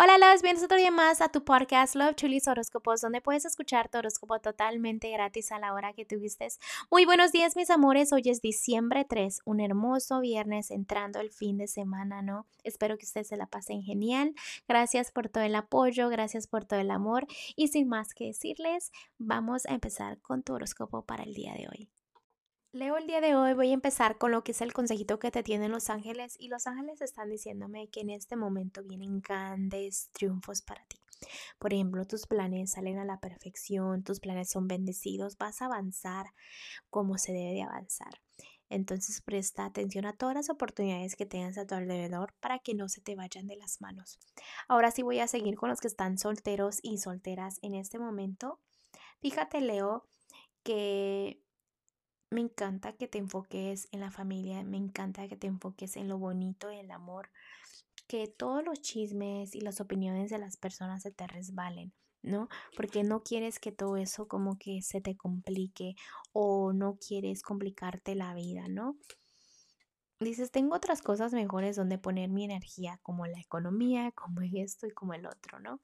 Hola, los bienvenidos otro día más a tu podcast Love Chulis Horóscopos, donde puedes escuchar tu horóscopo totalmente gratis a la hora que tuviste. Muy buenos días, mis amores. Hoy es diciembre 3, un hermoso viernes entrando el fin de semana, ¿no? Espero que ustedes se la pasen genial. Gracias por todo el apoyo, gracias por todo el amor. Y sin más que decirles, vamos a empezar con tu horóscopo para el día de hoy. Leo el día de hoy, voy a empezar con lo que es el consejito que te tienen los ángeles y los ángeles están diciéndome que en este momento vienen grandes triunfos para ti. Por ejemplo, tus planes salen a la perfección, tus planes son bendecidos, vas a avanzar como se debe de avanzar. Entonces presta atención a todas las oportunidades que tengas a tu alrededor para que no se te vayan de las manos. Ahora sí voy a seguir con los que están solteros y solteras en este momento. Fíjate, Leo, que me encanta que te enfoques en la familia, me encanta que te enfoques en lo bonito, el amor, que todos los chismes y las opiniones de las personas se te resbalen, ¿no? Porque no quieres que todo eso como que se te complique o no quieres complicarte la vida, ¿no? Dices, tengo otras cosas mejores donde poner mi energía, como la economía, como esto y como el otro, ¿no?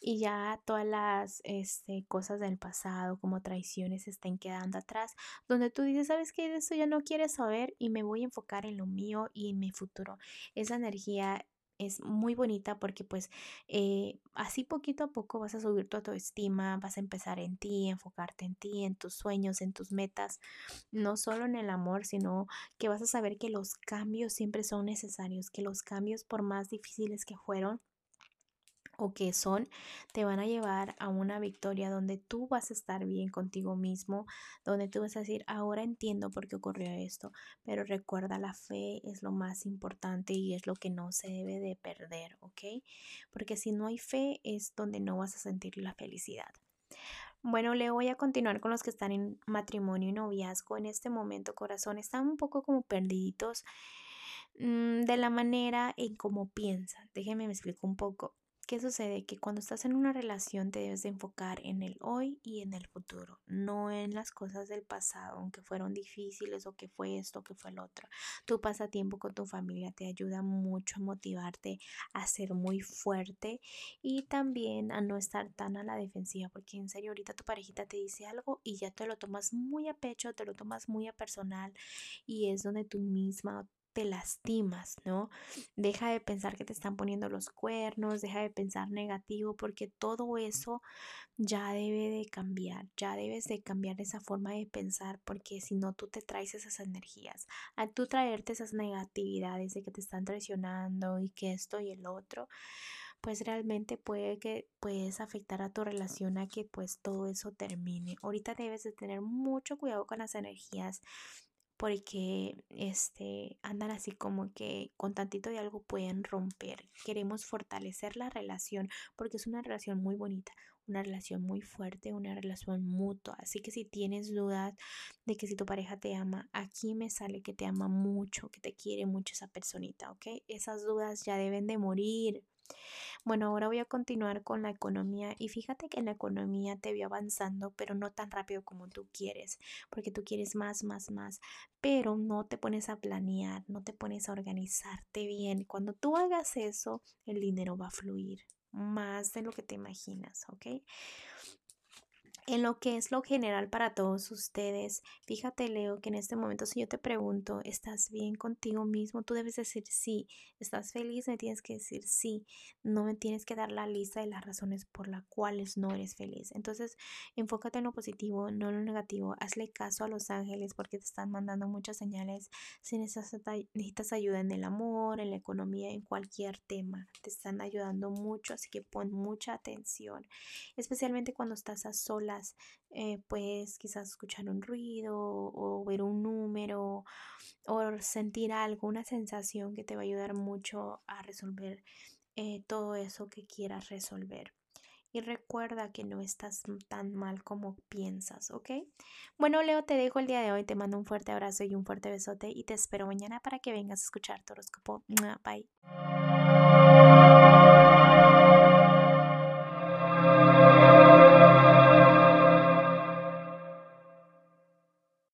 Y ya todas las este, cosas del pasado como traiciones estén quedando atrás, donde tú dices, sabes que de eso ya no quieres saber y me voy a enfocar en lo mío y en mi futuro. Esa energía es muy bonita porque pues eh, así poquito a poco vas a subir tu autoestima, vas a empezar en ti, enfocarte en ti, en tus sueños, en tus metas, no solo en el amor, sino que vas a saber que los cambios siempre son necesarios, que los cambios por más difíciles que fueron, o que son, te van a llevar a una victoria donde tú vas a estar bien contigo mismo, donde tú vas a decir, ahora entiendo por qué ocurrió esto, pero recuerda, la fe es lo más importante y es lo que no se debe de perder, ¿ok? Porque si no hay fe es donde no vas a sentir la felicidad. Bueno, le voy a continuar con los que están en matrimonio y noviazgo. En este momento, corazón, están un poco como perdidos mm, de la manera en cómo piensan. Déjenme me explico un poco. ¿Qué sucede? Que cuando estás en una relación te debes de enfocar en el hoy y en el futuro, no en las cosas del pasado, aunque fueron difíciles o que fue esto, que fue el otro. Tu pasatiempo con tu familia te ayuda mucho a motivarte a ser muy fuerte y también a no estar tan a la defensiva, porque en serio ahorita tu parejita te dice algo y ya te lo tomas muy a pecho, te lo tomas muy a personal y es donde tú misma te lastimas, ¿no? Deja de pensar que te están poniendo los cuernos, deja de pensar negativo, porque todo eso ya debe de cambiar, ya debes de cambiar esa forma de pensar, porque si no tú te traes esas energías. Al tú traerte esas negatividades de que te están traicionando y que esto y el otro, pues realmente puede que puedes afectar a tu relación a que pues todo eso termine. Ahorita debes de tener mucho cuidado con las energías porque este andan así como que con tantito de algo pueden romper. Queremos fortalecer la relación porque es una relación muy bonita, una relación muy fuerte, una relación mutua. Así que si tienes dudas de que si tu pareja te ama, aquí me sale que te ama mucho, que te quiere mucho esa personita, ¿ok? Esas dudas ya deben de morir. Bueno, ahora voy a continuar con la economía y fíjate que en la economía te veo avanzando, pero no tan rápido como tú quieres, porque tú quieres más, más, más, pero no te pones a planear, no te pones a organizarte bien. Cuando tú hagas eso, el dinero va a fluir más de lo que te imaginas, ¿ok? En lo que es lo general para todos ustedes. Fíjate, Leo, que en este momento si yo te pregunto, ¿estás bien contigo mismo? Tú debes decir sí. ¿Estás feliz? Me tienes que decir sí. No me tienes que dar la lista de las razones por las cuales no eres feliz. Entonces, enfócate en lo positivo, no en lo negativo. Hazle caso a los ángeles porque te están mandando muchas señales. Si necesitas ayuda en el amor, en la economía, en cualquier tema, te están ayudando mucho, así que pon mucha atención. Especialmente cuando estás a solas eh, pues quizás escuchar un ruido o ver un número o sentir algo, una sensación que te va a ayudar mucho a resolver eh, todo eso que quieras resolver. Y recuerda que no estás tan mal como piensas, ¿ok? Bueno, Leo, te dejo el día de hoy. Te mando un fuerte abrazo y un fuerte besote. Y te espero mañana para que vengas a escuchar tu horóscopo. Bye.